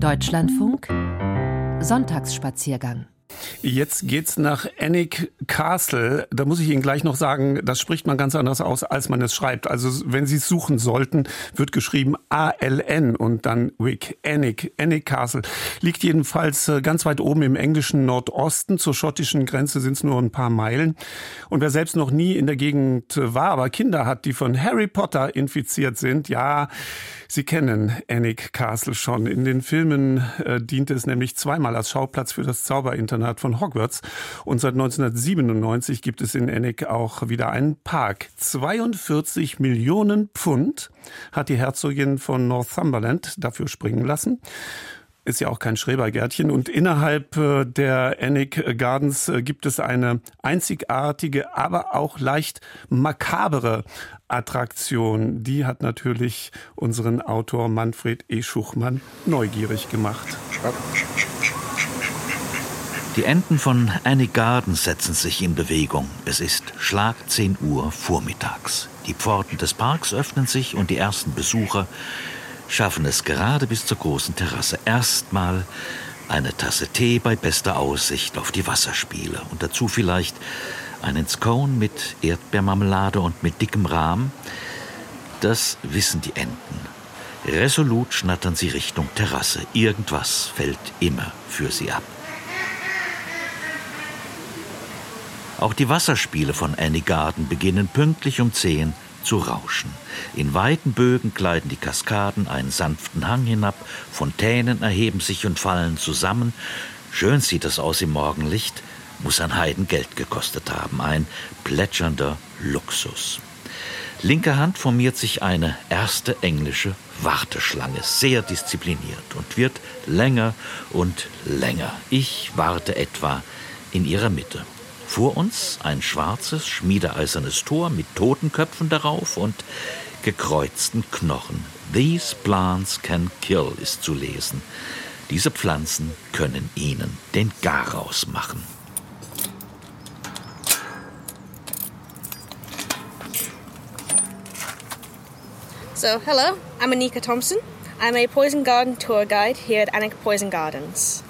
Deutschlandfunk Sonntagsspaziergang Jetzt geht's nach Annick Castle. Da muss ich Ihnen gleich noch sagen, das spricht man ganz anders aus, als man es schreibt. Also wenn Sie es suchen sollten, wird geschrieben A-L-N und dann Wick. Annick, Annick Castle. Liegt jedenfalls äh, ganz weit oben im englischen Nordosten. Zur schottischen Grenze sind es nur ein paar Meilen. Und wer selbst noch nie in der Gegend war, aber Kinder hat, die von Harry Potter infiziert sind, ja, Sie kennen Annick Castle schon. In den Filmen äh, diente es nämlich zweimal als Schauplatz für das Zauberinternat von Hogwarts. Und seit 1997 gibt es in Annick auch wieder einen Park. 42 Millionen Pfund hat die Herzogin von Northumberland dafür springen lassen ist ja auch kein Schrebergärtchen. Und innerhalb äh, der Annick Gardens äh, gibt es eine einzigartige, aber auch leicht makabere Attraktion. Die hat natürlich unseren Autor Manfred E. Schuchmann neugierig gemacht. Die Enten von Annie Gardens setzen sich in Bewegung. Es ist Schlag 10 Uhr vormittags. Die Pforten des Parks öffnen sich und die ersten Besucher schaffen es gerade bis zur großen Terrasse. Erstmal eine Tasse Tee bei bester Aussicht auf die Wasserspiele und dazu vielleicht einen Scone mit Erdbeermarmelade und mit dickem Rahm. Das wissen die Enten. Resolut schnattern sie Richtung Terrasse. Irgendwas fällt immer für sie ab. Auch die Wasserspiele von Annie Garden beginnen pünktlich um zehn zu rauschen. In weiten Bögen gleiten die Kaskaden einen sanften Hang hinab, Fontänen erheben sich und fallen zusammen. Schön sieht es aus im Morgenlicht, muss ein Heiden Geld gekostet haben, ein plätschernder Luxus. Linker Hand formiert sich eine erste englische Warteschlange, sehr diszipliniert und wird länger und länger. Ich warte etwa in ihrer Mitte. Vor uns ein schwarzes, schmiedeeisernes Tor mit Totenköpfen darauf und gekreuzten Knochen. These plants can kill ist zu lesen. Diese Pflanzen können ihnen den Garaus machen. So, hello, I'm Anika Thompson. I'm a poison garden tour guide here at Annick Poison Gardens.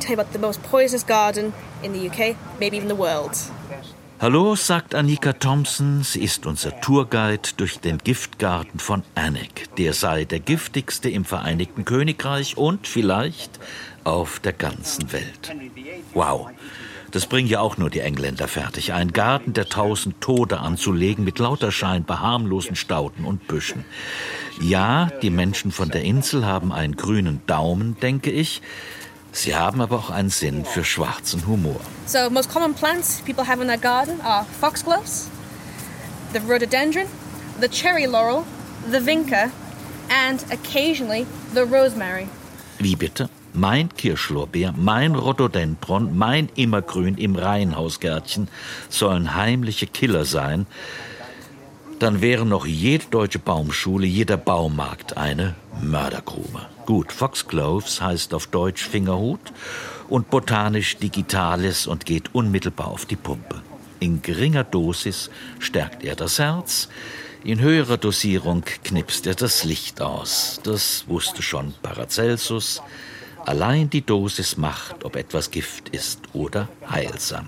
Tell you about the most poisonous garden in the UK, maybe even the world. Hallo, sagt Annika Thompson. Sie ist unser Tourguide durch den Giftgarten von Annick. Der sei der giftigste im Vereinigten Königreich und vielleicht auf der ganzen Welt. Wow. Das bringen ja auch nur die Engländer fertig. Ein Garten der tausend Tode anzulegen mit lauter scheinbar harmlosen Stauden und Büschen. Ja, die Menschen von der Insel haben einen grünen Daumen, denke ich. Sie haben aber auch einen Sinn für schwarzen Humor. So, most common plants people have in their garden are foxgloves, the rhododendron, the cherry laurel, the vinca and occasionally the rosemary. Wie bitte? Mein Kirschlorbeer, mein Rhododendron, mein Immergrün im Reihenhausgärtchen sollen heimliche Killer sein. Dann wäre noch jede deutsche Baumschule, jeder Baumarkt eine Mördergrube. Gut, Foxgloves heißt auf Deutsch Fingerhut und botanisch Digitalis und geht unmittelbar auf die Pumpe. In geringer Dosis stärkt er das Herz, in höherer Dosierung knipst er das Licht aus. Das wusste schon Paracelsus. Allein die Dosis macht, ob etwas Gift ist oder heilsam.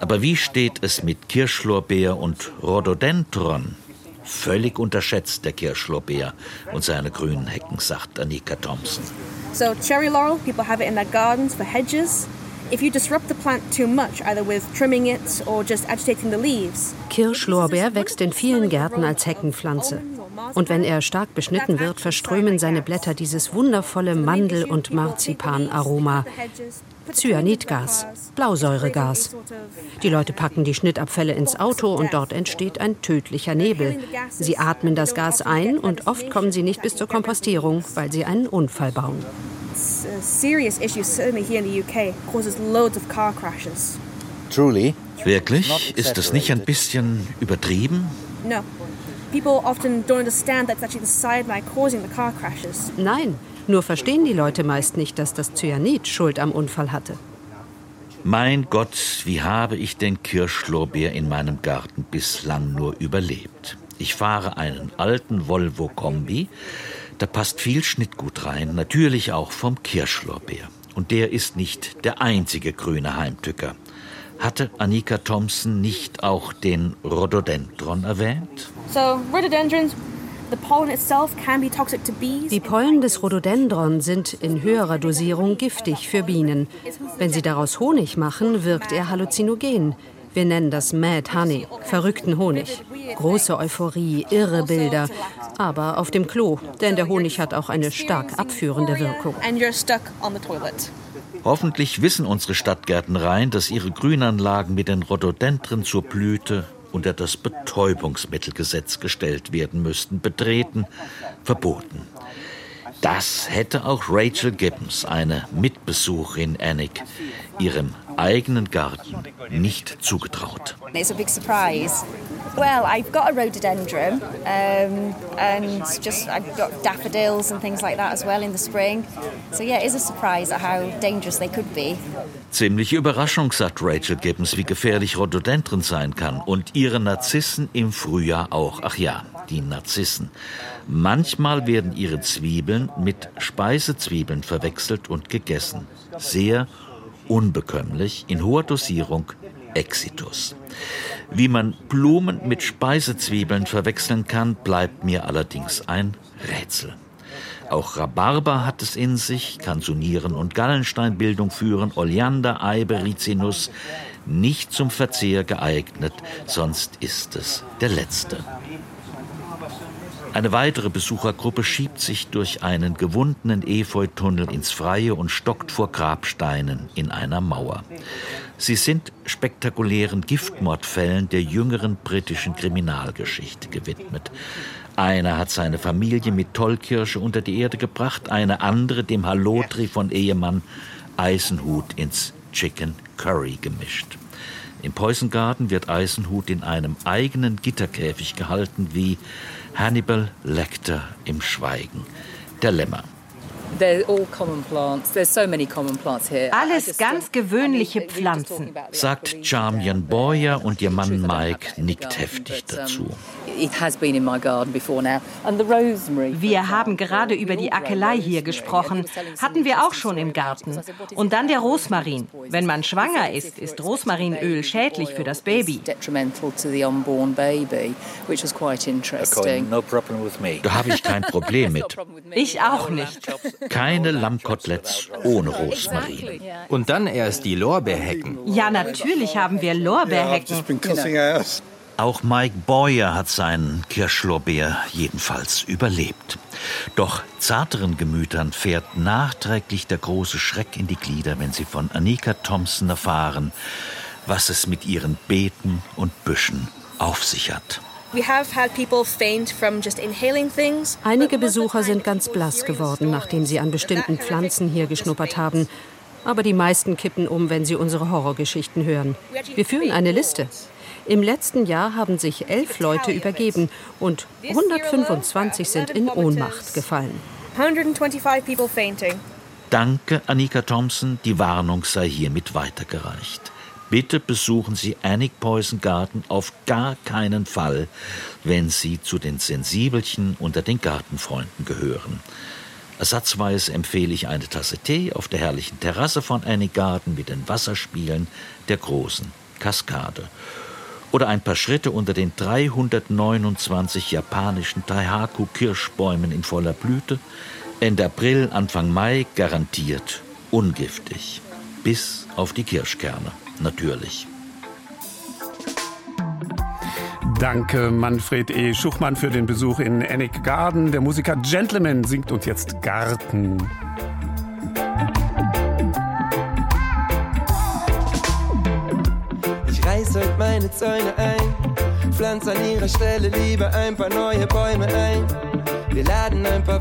Aber wie steht es mit Kirschlorbeer und Rhododendron? Völlig unterschätzt der Kirschlorbeer und seine grünen Hecken, sagt Annika Thompson. So cherry laurel, people have it in their gardens for hedges. If you disrupt the plant too much, either with trimming it or just agitating the leaves. Kirschlorbeer wächst in vielen Gärten als Heckenpflanze. Und wenn er stark beschnitten wird, verströmen seine Blätter dieses wundervolle Mandel- und Marzipanaroma. Cyanidgas, Blausäuregas. Die Leute packen die Schnittabfälle ins Auto und dort entsteht ein tödlicher Nebel. Sie atmen das Gas ein und oft kommen sie nicht bis zur Kompostierung, weil sie einen Unfall bauen. Wirklich? Ist das nicht ein bisschen übertrieben? Nein, nur verstehen die Leute meist nicht, dass das Cyanid Schuld am Unfall hatte. Mein Gott, wie habe ich den Kirschlorbeer in meinem Garten bislang nur überlebt? Ich fahre einen alten Volvo-Kombi, Da passt viel Schnittgut rein, natürlich auch vom Kirschlorbeer. Und der ist nicht der einzige grüne Heimtücker. Hatte Annika Thompson nicht auch den Rhododendron erwähnt? So, rhododendrons die Pollen des Rhododendron sind in höherer Dosierung giftig für Bienen. Wenn sie daraus Honig machen, wirkt er halluzinogen. Wir nennen das Mad Honey, verrückten Honig. Große Euphorie, irre Bilder, aber auf dem Klo, denn der Honig hat auch eine stark abführende Wirkung. Hoffentlich wissen unsere Stadtgärtnereien, dass ihre Grünanlagen mit den Rhododendren zur Blüte unter das Betäubungsmittelgesetz gestellt werden müssten, betreten, verboten. Das hätte auch Rachel Gibbons, eine Mitbesucherin Annick, ihrem eigenen Garten nicht zugetraut. It's a big surprise. Well, I've got a rhododendron um, and just I've got daffodils and things like that as well in the spring. So yeah, it is a surprise at how dangerous they could be. Ziemliche Überraschung, sagt Rachel Gibbons, wie gefährlich Rhododendron sein kann und ihre Narzissen im Frühjahr auch. Ach ja, die Narzissen. Manchmal werden ihre Zwiebeln mit Speisezwiebeln verwechselt und gegessen. Sehr unbekömmlich, in hoher Dosierung Exitus. Wie man Blumen mit Speisezwiebeln verwechseln kann, bleibt mir allerdings ein Rätsel. Auch Rhabarber hat es in sich, kann zu Nieren- und Gallensteinbildung führen, Oleander, Eibe, Rizinus, nicht zum Verzehr geeignet, sonst ist es der letzte. Eine weitere Besuchergruppe schiebt sich durch einen gewundenen Efeutunnel ins Freie und stockt vor Grabsteinen in einer Mauer. Sie sind spektakulären Giftmordfällen der jüngeren britischen Kriminalgeschichte gewidmet. Einer hat seine Familie mit Tollkirsche unter die Erde gebracht, eine andere dem Hallotri von Ehemann Eisenhut ins Chicken Curry gemischt. Im Poison Garden wird Eisenhut in einem eigenen Gitterkäfig gehalten, wie Hannibal Lecter im Schweigen. Der Lämmer. Alles ganz gewöhnliche Pflanzen, sagt Charmian Boyer und ihr Mann Mike nickt heftig dazu. Wir haben gerade über die Akelei hier gesprochen. Hatten wir auch schon im Garten. Und dann der Rosmarin. Wenn man schwanger ist, ist Rosmarinöl schädlich für das Baby. Da habe ich kein Problem mit. Ich auch nicht. Keine Lammkoteletts ohne Rosmarin. Und dann erst die Lorbeerhecken. Ja, natürlich haben wir Lorbeerhecken. Auch Mike Boyer hat seinen Kirschlorbeer jedenfalls überlebt. Doch zarteren Gemütern fährt nachträglich der große Schreck in die Glieder, wenn sie von Annika Thompson erfahren, was es mit ihren Beeten und Büschen auf sich hat. Einige Besucher sind ganz blass geworden, nachdem sie an bestimmten Pflanzen hier geschnuppert haben. Aber die meisten kippen um, wenn sie unsere Horrorgeschichten hören. Wir führen eine Liste. Im letzten Jahr haben sich elf Leute übergeben und 125 sind in Ohnmacht gefallen. 125 people fainting. Danke, Annika Thompson. Die Warnung sei hiermit weitergereicht. Bitte besuchen Sie Annick Poison Garten auf gar keinen Fall, wenn Sie zu den Sensibelchen unter den Gartenfreunden gehören. Ersatzweise empfehle ich eine Tasse Tee auf der herrlichen Terrasse von Annick Garten mit den Wasserspielen der großen Kaskade. Oder ein paar Schritte unter den 329 japanischen Taihaku-Kirschbäumen in voller Blüte, Ende April, Anfang Mai garantiert ungiftig, bis auf die Kirschkerne natürlich. Danke Manfred E. Schuchmann für den Besuch in Ennick Garden. Der Musiker Gentleman singt uns jetzt Garten. reiß heute meine Zäune ein, pflanz an ihrer Stelle lieber ein paar neue Bäume ein. Wir laden ein paar